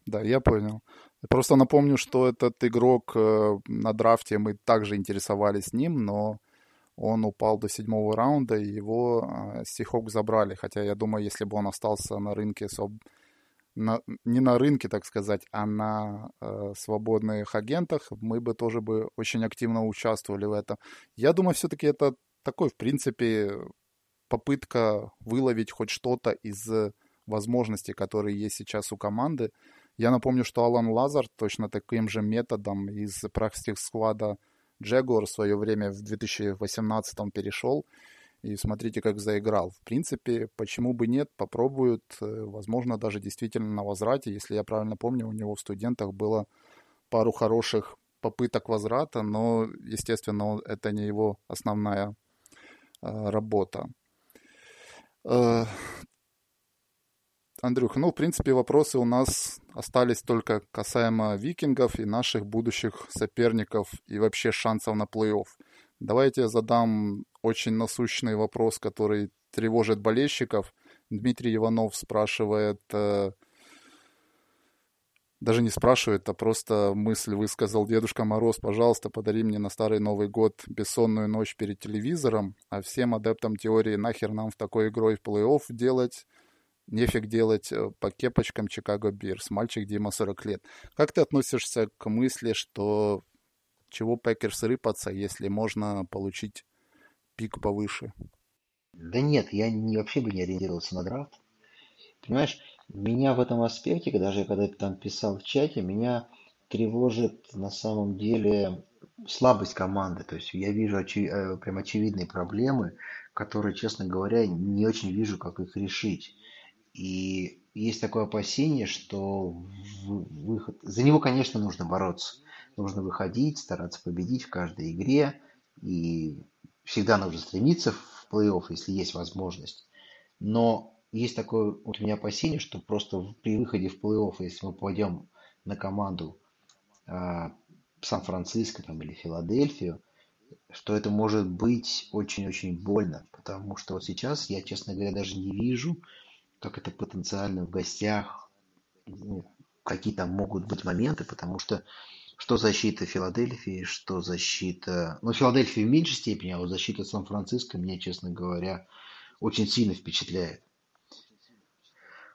да, я понял. Просто напомню, что этот игрок э, на драфте, мы также интересовались ним, но он упал до седьмого раунда, и его э, Сихок забрали. Хотя я думаю, если бы он остался на рынке, соб- на- не на рынке, так сказать, а на э, свободных агентах, мы бы тоже бы очень активно участвовали в этом. Я думаю, все-таки это такой, в принципе, попытка выловить хоть что-то из э, возможностей, которые есть сейчас у команды. Я напомню, что Алан Лазар точно таким же методом из практик склада Джегуар в свое время в 2018 перешел. И смотрите, как заиграл. В принципе, почему бы нет, попробуют. Э, Возможно, даже действительно на возврате. Если я правильно помню, у него в студентах было пару хороших попыток возврата, но, естественно, это не его основная э, работа. Э, Андрюха, ну, в принципе, вопросы у нас остались только касаемо викингов и наших будущих соперников и вообще шансов на плей-офф. Давайте я задам очень насущный вопрос, который тревожит болельщиков. Дмитрий Иванов спрашивает, э, даже не спрашивает, а просто мысль высказал. Дедушка Мороз, пожалуйста, подари мне на Старый Новый год бессонную ночь перед телевизором, а всем адептам теории нахер нам в такой игрой в плей-офф делать, нефиг делать э, по кепочкам Chicago Bears. Мальчик Дима 40 лет. Как ты относишься к мысли, что чего Packers рыпаться, если можно получить pick повыше? Да нет, я не, вообще бы не ориентировался на драфт. Понимаешь, меня в этом аспекте, даже когда я там писал в чате, меня тревожит на самом деле слабость команды. То есть я вижу очи- э, прям очевидные проблемы, которые, честно говоря, не очень вижу, как их решить. И есть такое опасение, что выход... За него, конечно, нужно бороться. Нужно выходить, стараться победить в каждой игре. И всегда нужно стремиться в плей-офф, если есть возможность. Но есть такое вот у меня опасение, что просто при выходе в плей-офф, если мы пойдем на команду а, Сан-Франциско там, или Филадельфию, что это может быть очень-очень больно. Потому что вот сейчас я, честно говоря, даже не вижу, как это потенциально в гостях, ну, какие там могут быть моменты, потому что что защита Филадельфии, что защита... Ну, Филадельфия в меньшей степени, а вот защита Сан-Франциско меня, честно говоря, очень сильно впечатляет.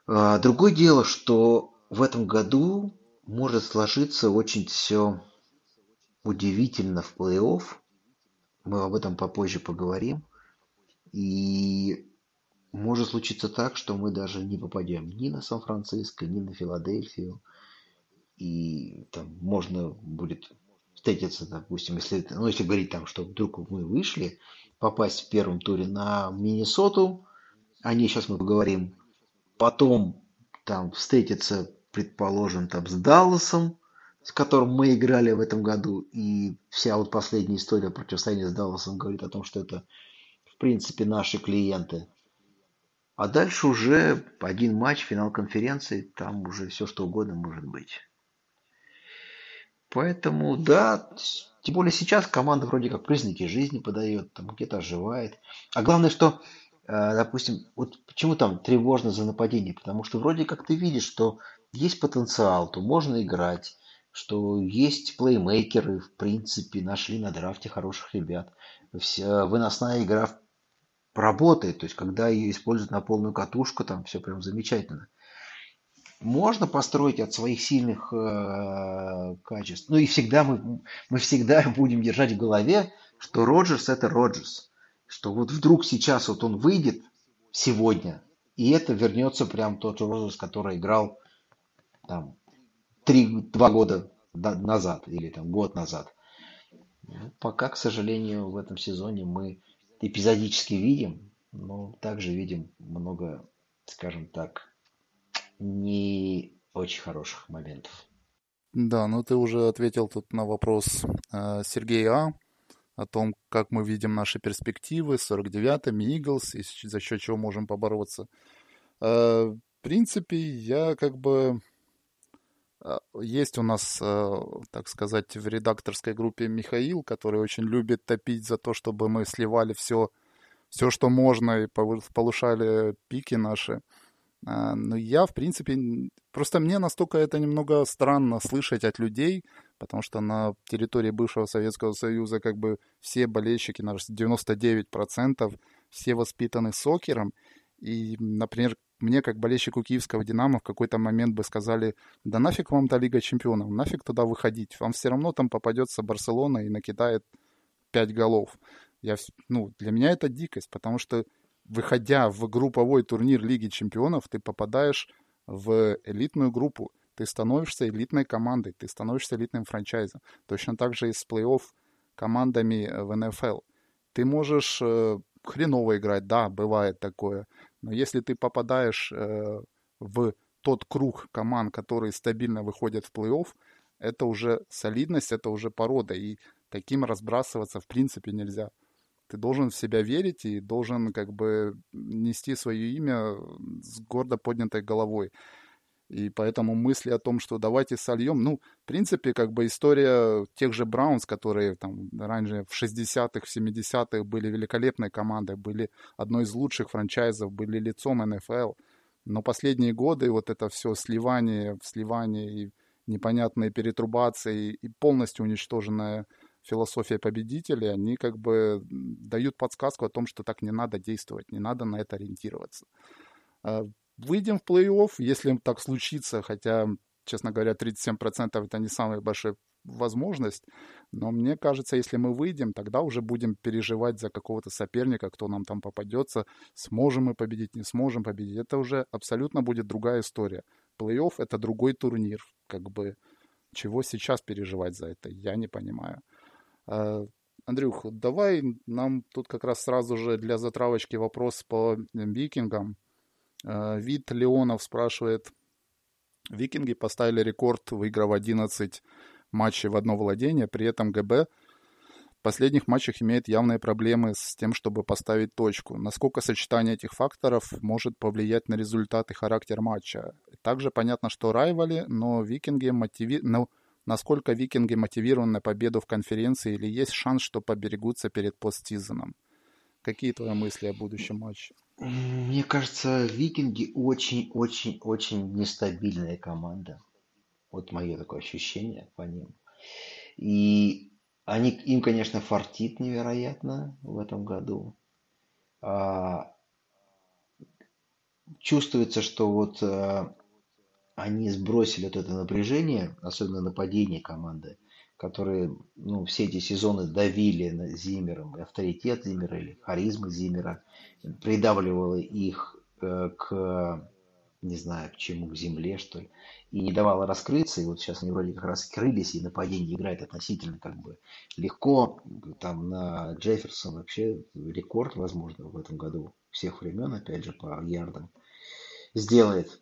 А, Другое дело, что в этом году может сложиться очень все удивительно в плей-офф. Мы об этом попозже поговорим. И может случиться так, что мы даже не попадем ни на Сан-Франциско, ни на Филадельфию. И там можно будет встретиться, допустим, если, ну, если говорить там, что вдруг мы вышли, попасть в первом туре на Миннесоту, о ней сейчас мы поговорим, потом там встретиться, предположим, там с Далласом, с которым мы играли в этом году, и вся вот последняя история противостояния с Далласом говорит о том, что это, в принципе, наши клиенты. А дальше уже один матч, финал конференции, там уже все что угодно может быть. Поэтому, да, тем более сейчас команда вроде как признаки жизни подает, там где-то оживает. А главное, что, э, допустим, вот почему там тревожно за нападение? Потому что вроде как ты видишь, что есть потенциал, то можно играть, что есть плеймейкеры, в принципе, нашли на драфте хороших ребят. Вся выносная игра работает, то есть когда ее используют на полную катушку, там все прям замечательно. Можно построить от своих сильных э, качеств. Ну и всегда мы, мы всегда будем держать в голове, что Роджерс это Роджерс. Что вот вдруг сейчас вот он выйдет сегодня, и это вернется прям тот же Роджерс, который играл там три, два года на- назад или там год назад. Ну, пока, к сожалению, в этом сезоне мы эпизодически видим, но также видим много, скажем так, не очень хороших моментов. Да, ну ты уже ответил тут на вопрос э, Сергея А. о том, как мы видим наши перспективы с 49-ми, Eagles, и за счет чего можем побороться. Э, в принципе, я как бы... Э, есть у нас, так сказать, в редакторской группе Михаил, который очень любит топить за то, чтобы мы сливали все, все что можно, и повышали пики наши. Но я, в принципе, просто мне настолько это немного странно слышать от людей, потому что на территории бывшего Советского Союза как бы все болельщики, на 99%, все воспитаны сокером. И, например, мне, как болельщику киевского «Динамо», в какой-то момент бы сказали, да нафиг вам та Лига Чемпионов, нафиг туда выходить, вам все равно там попадется Барселона и накидает 5 голов. Я, ну, для меня это дикость, потому что, выходя в групповой турнир Лиги Чемпионов, ты попадаешь в элитную группу ты становишься элитной командой, ты становишься элитным франчайзом. Точно так же и с плей-офф командами э, в НФЛ. Ты можешь э, хреново играть, да, бывает такое, но если ты попадаешь э, в тот круг команд, которые стабильно выходят в плей-офф, это уже солидность, это уже порода, и таким разбрасываться в принципе нельзя. Ты должен в себя верить и должен как бы нести свое имя с гордо поднятой головой. И поэтому мысли о том, что давайте сольем, ну, в принципе, как бы история тех же Браунс, которые там раньше в 60-х, в 70-х были великолепной командой, были одной из лучших франчайзов, были лицом НФЛ. Но последние годы вот это все сливание, сливание и непонятные перетрубации и полностью уничтоженная философия победителей, они как бы дают подсказку о том, что так не надо действовать, не надо на это ориентироваться. А выйдем в плей-офф, если так случится, хотя, честно говоря, 37% это не самая большая возможность, но мне кажется, если мы выйдем, тогда уже будем переживать за какого-то соперника, кто нам там попадется, сможем мы победить, не сможем победить. Это уже абсолютно будет другая история. Плей-офф — это другой турнир, как бы чего сейчас переживать за это, я не понимаю. А, Андрюх, давай нам тут как раз сразу же для затравочки вопрос по викингам. Э, Вид Леонов спрашивает. Викинги поставили рекорд, выиграв 11 матчей в одно владение. При этом ГБ в последних матчах имеет явные проблемы с тем, чтобы поставить точку. Насколько сочетание этих факторов может повлиять на результат и характер матча? Также понятно, что райвали, но викинги мотиви... но насколько викинги мотивированы победу в конференции или есть шанс, что поберегутся перед постсезоном? Какие твои мысли о будущем матче? Мне кажется, Викинги очень-очень-очень нестабильная команда. Вот мое такое ощущение по ним. И они, им, конечно, фартит невероятно в этом году. А, чувствуется, что вот а, они сбросили вот это напряжение, особенно нападение команды которые ну, все эти сезоны давили на Зимером, авторитет Зимера или харизма Зимера, придавливала их э, к, не знаю, к чему, к земле, что ли, и не давала раскрыться, и вот сейчас они вроде как раскрылись, и нападение играет относительно как бы легко, там на Джефферсон вообще рекорд, возможно, в этом году всех времен, опять же, по ярдам сделает.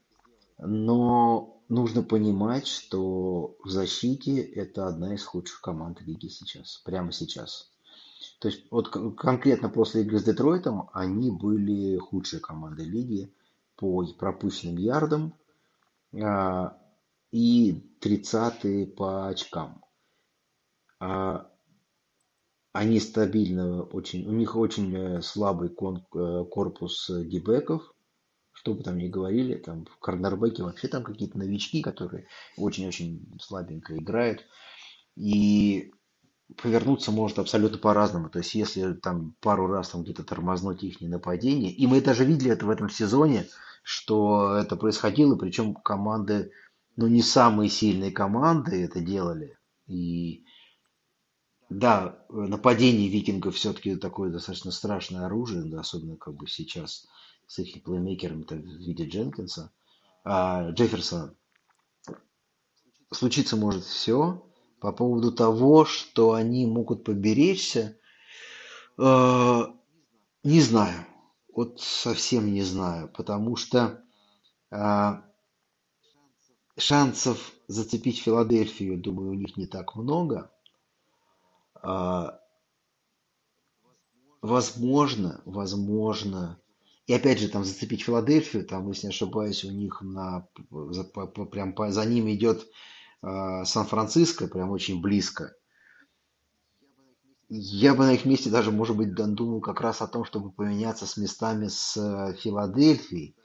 Но нужно понимать, что в защите это одна из худших команд лиги сейчас, прямо сейчас. То есть вот конкретно после игры с Детройтом они были худшей командой лиги по пропущенным ярдам а, и 30 по очкам. А, они стабильно очень, у них очень э, слабый э, корпус дебеков, что бы там ни говорили, там в вообще там какие-то новички, которые очень-очень слабенько играют. И повернуться может абсолютно по-разному. То есть, если там пару раз там где-то тормознуть их нападение, и мы даже видели это в этом сезоне, что это происходило, причем команды, ну не самые сильные команды это делали. И да, нападение викингов все-таки такое достаточно страшное оружие, да, особенно как бы сейчас – с их плеймейкером в виде Дженкинса, а, Джефферсона. Случиться может все. По поводу того, что они могут поберечься, э, не знаю. Вот совсем не знаю, потому что э, шансов зацепить Филадельфию, думаю, у них не так много. Э, возможно, возможно, и опять же, там зацепить Филадельфию, там, если не ошибаюсь, у них на, за, по, прям по, за ними идет э, Сан-Франциско, прям очень близко. Я бы на их месте даже, может быть, думал как раз о том, чтобы поменяться с местами с э, Филадельфией,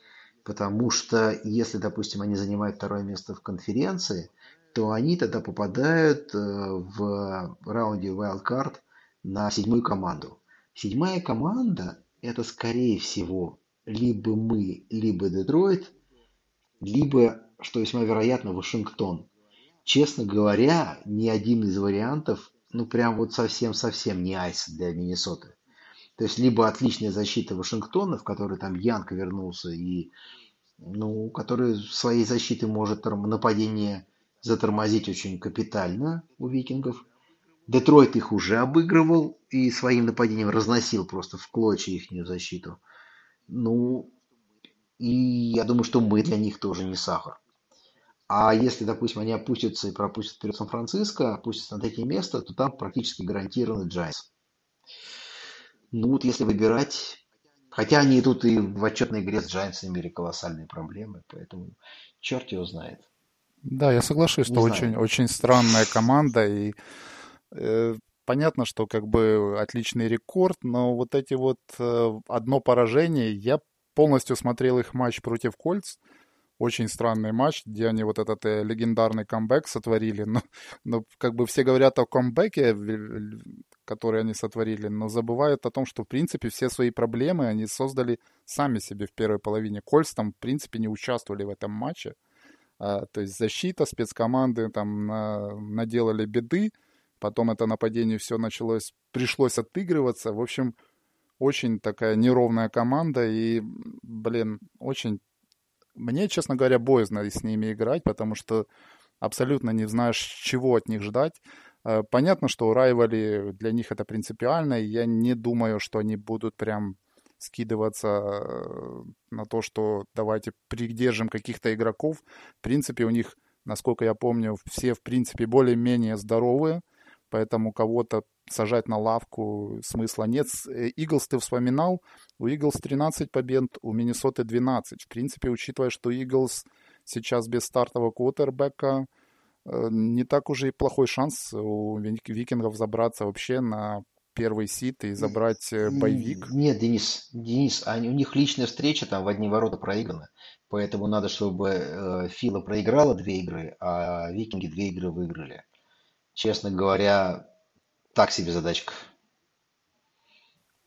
потому что если, допустим, они занимают второе место в конференции, то они тогда попадают э, в раунде Wildcard на седьмую команду. Седьмая команда – это, скорее всего, либо мы, либо Детройт, либо, что весьма вероятно, Вашингтон. Честно говоря, ни один из вариантов ну прям вот совсем-совсем не айс для Миннесоты. То есть либо отличная защита Вашингтона, в которой там Янка вернулся и ну, который своей защитой может нападение затормозить очень капитально у викингов. Детройт их уже обыгрывал и своим нападением разносил просто в клочья их защиту. Ну, и я думаю, что мы для них тоже не сахар. А если, допустим, они опустятся и пропустят вперед Сан-Франциско, опустятся на третье место, то там практически гарантированный Giants. Ну вот если выбирать, хотя они тут и в отчетной игре с Giants имели колоссальные проблемы, поэтому черт его знает. Да, я соглашусь, что очень, очень странная команда, и понятно, что как бы отличный рекорд, но вот эти вот э, одно поражение, я полностью смотрел их матч против Кольц, очень странный матч, где они вот этот э, легендарный камбэк сотворили. Но, но как бы все говорят о камбэке, который они сотворили, но забывают о том, что в принципе все свои проблемы они создали сами себе в первой половине. Кольц там в принципе не участвовали в этом матче. А, то есть защита, спецкоманды там на, наделали беды, потом это нападение все началось, пришлось отыгрываться. В общем, очень такая неровная команда и, блин, очень мне, честно говоря, боязно с ними играть, потому что абсолютно не знаешь, чего от них ждать. Э, понятно, что райвали для них это принципиально, и я не думаю, что они будут прям скидываться э, на то, что давайте придержим каких-то игроков. В принципе, у них, насколько я помню, все, в принципе, более-менее здоровые, поэтому кого-то сажать на лавку смысла нет. Иглс э, ты вспоминал, у Иглс 13 побед, у Миннесоты 12. В принципе, учитывая, что Иглс сейчас без стартового квотербека, э, не так уже и плохой шанс у викингов забраться вообще на первый сит и забрать э, боевик. Нет, Денис, Денис, они, у них личная встреча там в одни ворота проиграна. Поэтому надо, чтобы э, Фила проиграла две игры, а Викинги две игры выиграли. Честно говоря, так себе задачка.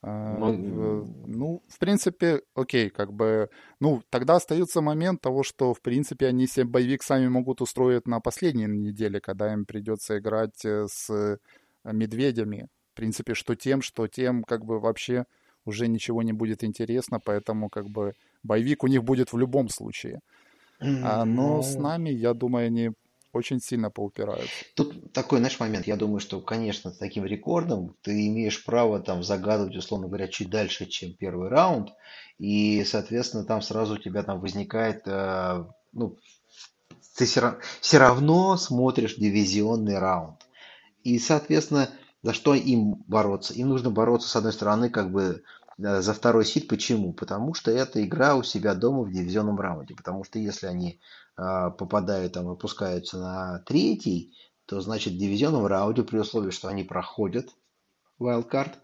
А, ну, ну, в принципе, окей, как бы, ну, тогда остается момент того, что, в принципе, они себе боевик сами могут устроить на последней неделе, когда им придется играть э, с э, медведями. В принципе, что тем, что тем, как бы, вообще уже ничего не будет интересно, поэтому, как бы, боевик у них будет в любом случае. А, но с ну. нами, я думаю, они очень сильно поупираются. Тут такой, знаешь, момент. Я думаю, что, конечно, с таким рекордом ты имеешь право там загадывать, условно говоря, чуть дальше, чем первый раунд. И, соответственно, там сразу у тебя там возникает, э, ну, ты все, все равно смотришь дивизионный раунд. И, соответственно, за что им бороться? Им нужно бороться, с одной стороны, как бы э, за второй сид. Почему? Потому что это игра у себя дома в дивизионном раунде. Потому что если они попадают там, опускаются на третий, то значит в дивизионном раунде при условии, что они проходят wildcard,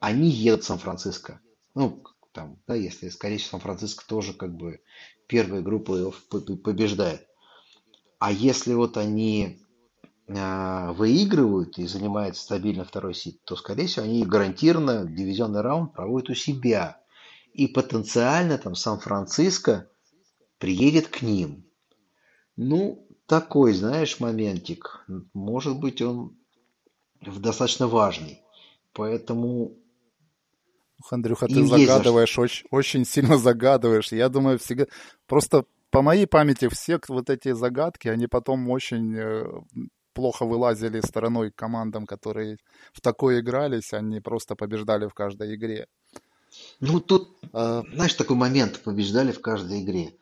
они едут в Сан-Франциско. Ну, там, да, если, скорее всего, Сан-Франциско тоже как бы первая группа побеждает. А если вот они э, выигрывают и занимают стабильно второй сид, то, скорее всего, они гарантированно дивизионный раунд проводят у себя. И потенциально там Сан-Франциско приедет к ним. Ну, такой, знаешь, моментик. Может быть, он достаточно важный. Поэтому Андрюха, ты загадываешь, очень, очень сильно загадываешь. Я думаю, всегда... Просто по моей памяти все вот эти загадки, они потом очень э, плохо вылазили стороной командам, которые в такой игрались, они просто побеждали в каждой игре. Ну, тут, а... знаешь, такой момент, побеждали в каждой игре.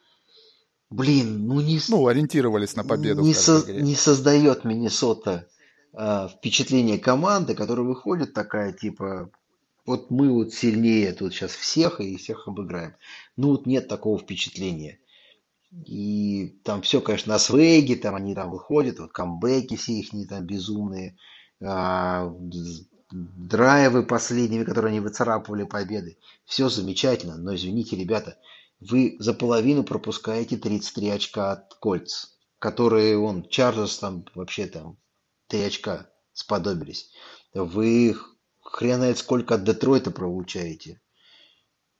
Блин, ну не... Ну, ориентировались на победу. Не, со, не создает Миннесота э, впечатление команды, которая выходит такая, типа, вот мы вот сильнее тут сейчас всех и всех обыграем. Ну вот нет такого впечатления. И там все, конечно, на свеге, там они там выходят, вот камбэки все их там безумные, а, драйвы последними, которые они выцарапывали победы. Все замечательно, но извините, ребята, вы за половину пропускаете 33 очка от Кольц, которые, он, Чарльз там вообще там 3 очка сподобились. Вы хрен знает сколько от Детройта получаете.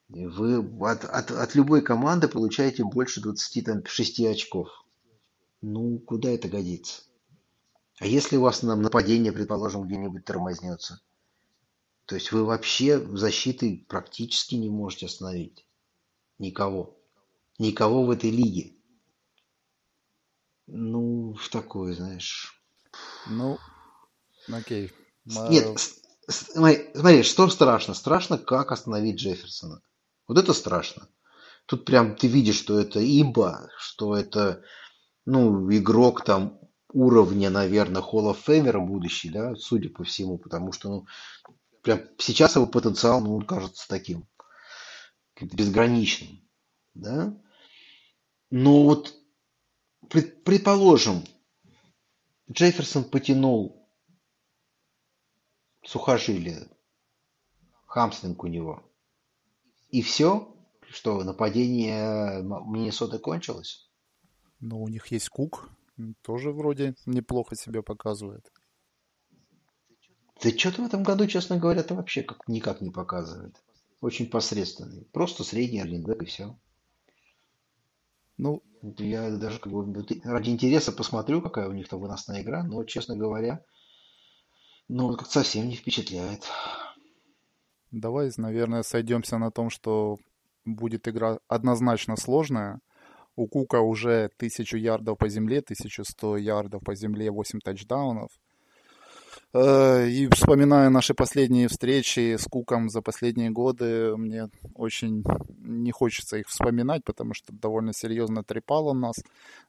Вы от, от, от любой команды получаете больше 26 очков. Ну, куда это годится? А если у вас на нападение, предположим, где-нибудь тормознется? То есть вы вообще защиты практически не можете остановить. Никого. Никого в этой лиге. Ну, в такое, знаешь. Ну, окей. Нет, смотри, смотри, что страшно? Страшно, как остановить Джефферсона. Вот это страшно. Тут прям ты видишь, что это имба, что это, ну, игрок там уровня, наверное, Hall of Famer будущий, да, судя по всему, потому что, ну, прям сейчас его потенциал, ну, кажется таким безграничным, да. Но вот предположим, Джефферсон потянул сухожилие, хамстринг у него – и все? Что, нападение Миннесоты кончилось? Ну, у них есть Кук, тоже вроде неплохо себя показывает. Да что-то в этом году, честно говоря, это вообще как, никак не показывает. Очень посредственный. Просто средний раненбэк и все. Ну, я даже как бы ради интереса посмотрю, какая у них там выносная игра, но, честно говоря, ну, как совсем не впечатляет. Давай, наверное, сойдемся на том, что будет игра однозначно сложная. У Кука уже 1000 ярдов по земле, 1100 ярдов по земле, 8 тачдаунов. Э, и вспоминая наши последние встречи с Куком за последние годы, мне очень не хочется их вспоминать, потому что довольно серьезно трепал он нас.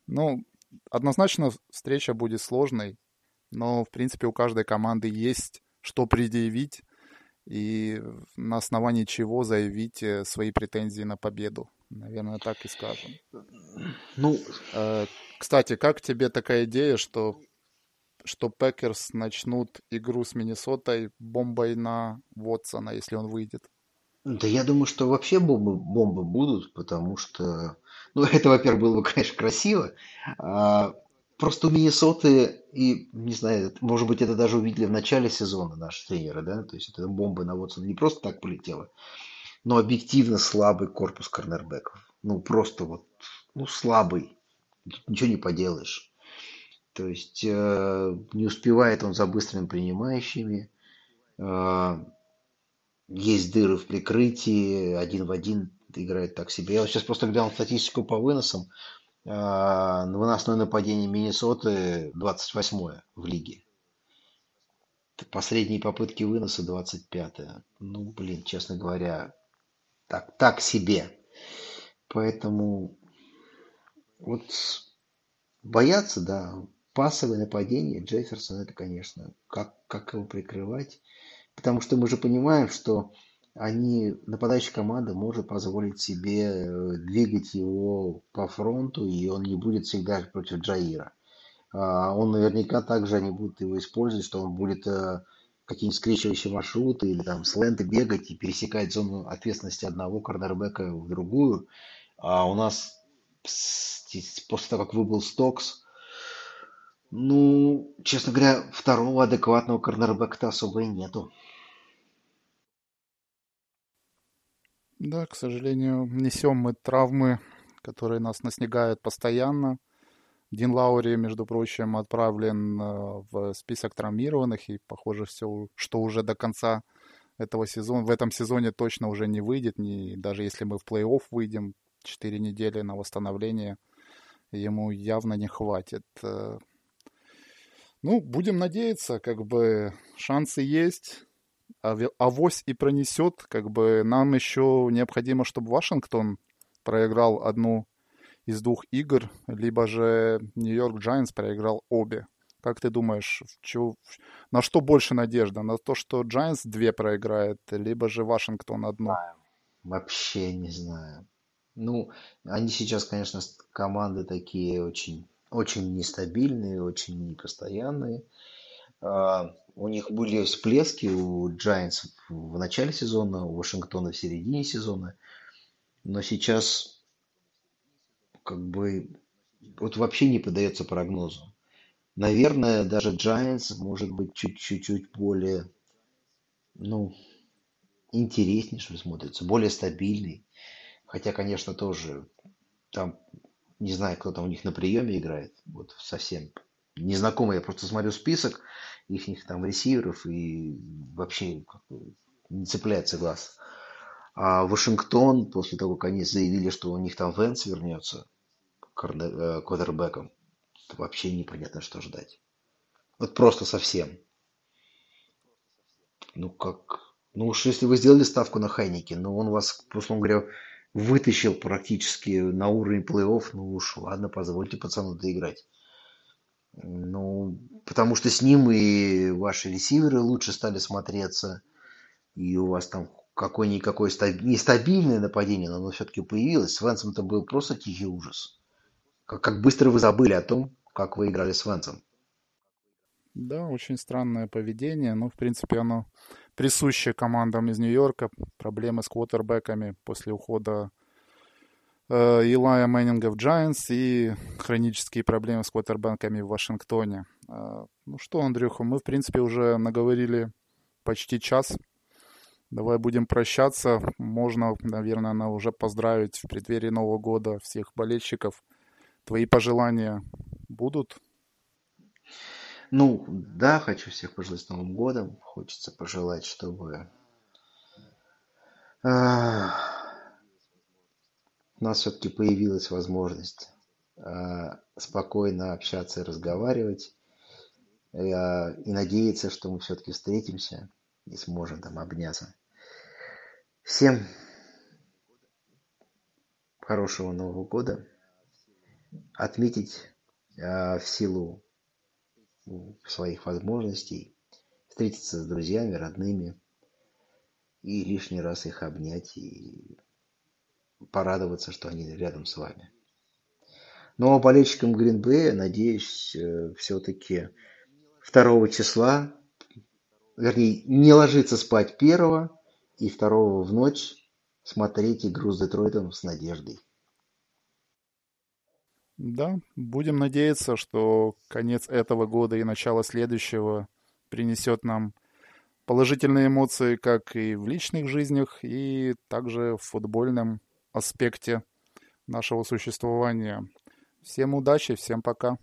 Ну, однозначно встреча будет сложной, но, в принципе, у каждой команды есть что предъявить и на основании чего заявить э, свои претензии на победу. Наверное, так и скажем. Ну, э, кстати, как тебе такая идея, что что Packers начнут игру с Миннесотой бомбой на Вотсона, если он выйдет? Да я думаю, что вообще бомбы, бомбы будут, потому что... Ну, это, во-первых, было бы, конечно, красиво. А, Просто у Миннесоты, и, не знаю, может быть, это даже увидели в начале сезона наши тренеры, да, то есть это бомба на Вотсона не просто так полетела, но объективно слабый корпус корнербеков. Ну, просто вот, ну, слабый. Ничего не поделаешь. То есть э, не успевает он за быстрыми принимающими. Э, есть дыры в прикрытии, один в один играет так себе. Я вот сейчас просто глянул статистику по выносам. А, выносное нападение Миннесоты 28 в лиге. Последние попытки выноса 25 -е. Ну, блин, честно говоря, так, так себе. Поэтому вот бояться, да, пасовое нападение Джефферсон, это, конечно, как, как его прикрывать. Потому что мы же понимаем, что они, нападающая команда может позволить себе э, двигать его по фронту, и он не будет всегда против Джаира. А, он наверняка также они будут его использовать, что он будет э, какие-нибудь скрещивающие маршруты или там сленты бегать и пересекать зону ответственности одного корнербека в другую. А у нас после того, как выбыл Стокс, ну, честно говоря, второго адекватного корнербека-то особо и нету. Да, к сожалению, несем мы травмы, которые нас наснегают постоянно. Дин Лаури, между прочим, отправлен э, в список травмированных, и похоже, все, что уже до конца этого сезона, в этом сезоне точно уже не выйдет, не, даже если мы в плей-офф выйдем, 4 недели на восстановление ему явно не хватит. Ну, будем надеяться, как бы шансы есть авось и пронесет, как бы нам еще необходимо, чтобы Вашингтон проиграл одну из двух игр, либо же Нью-Йорк Giants проиграл обе. Как ты думаешь, чего, на что больше надежда? На то, что Giants две проиграет, либо же Вашингтон одну? Вообще не знаю. Ну, они сейчас, конечно, команды такие очень, очень нестабильные, очень непостоянные. А, у них были всплески у Giants в начале сезона, у Вашингтона в середине сезона. Но сейчас как бы вот вообще не поддается прогнозу. Наверное, даже Giants может быть чуть-чуть более, ну, интереснее, что смотрится, более стабильный. Хотя, конечно, тоже там, не знаю, кто там у них на приеме играет, вот совсем незнакомый, я просто смотрю список их там ресиверов и вообще не цепляется глаз. А Вашингтон, после того, как они заявили, что у них там Венс вернется э, квотербеком, вообще непонятно, что ждать. Вот просто совсем. Ну как, ну уж если вы сделали ставку на Хайники, но он вас, условно говоря, вытащил практически на уровень плей-офф, ну уж ладно, позвольте пацану доиграть. Ну, потому что с ним и ваши ресиверы лучше стали смотреться, и у вас там какое-никакое стаб... нестабильное нападение, но оно все-таки появилось. С Венсом это был просто тихий ужас. Как, как быстро вы забыли о том, как вы играли с Венсом. Да, очень странное поведение, но, в принципе, оно присуще командам из Нью-Йорка. Проблемы с квотербеками после ухода Э, Илая Мэннинга в Giants и хронические проблемы с квотербанками в Вашингтоне. Э, ну что, Андрюха, мы, в принципе, уже наговорили почти час. Давай будем прощаться. Можно, наверное, уже поздравить в преддверии Нового года всех болельщиков. Твои пожелания будут? Ну, да, хочу всех пожелать с Новым годом. Хочется пожелать, чтобы у нас все-таки появилась возможность а, спокойно общаться и разговаривать. И надеяться, что мы все-таки встретимся и сможем там обняться. Всем хорошего Нового года. Отметить в силу своих возможностей, встретиться с друзьями, родными и лишний раз их обнять и порадоваться, что они рядом с вами. Ну, а болельщикам Гринбея, надеюсь, э, все-таки 2 числа, вернее, не ложиться спать первого и второго в ночь смотреть игру с Детройтом с надеждой. Да, будем надеяться, что конец этого года и начало следующего принесет нам положительные эмоции как и в личных жизнях, и также в футбольном аспекте нашего существования. Всем удачи, всем пока.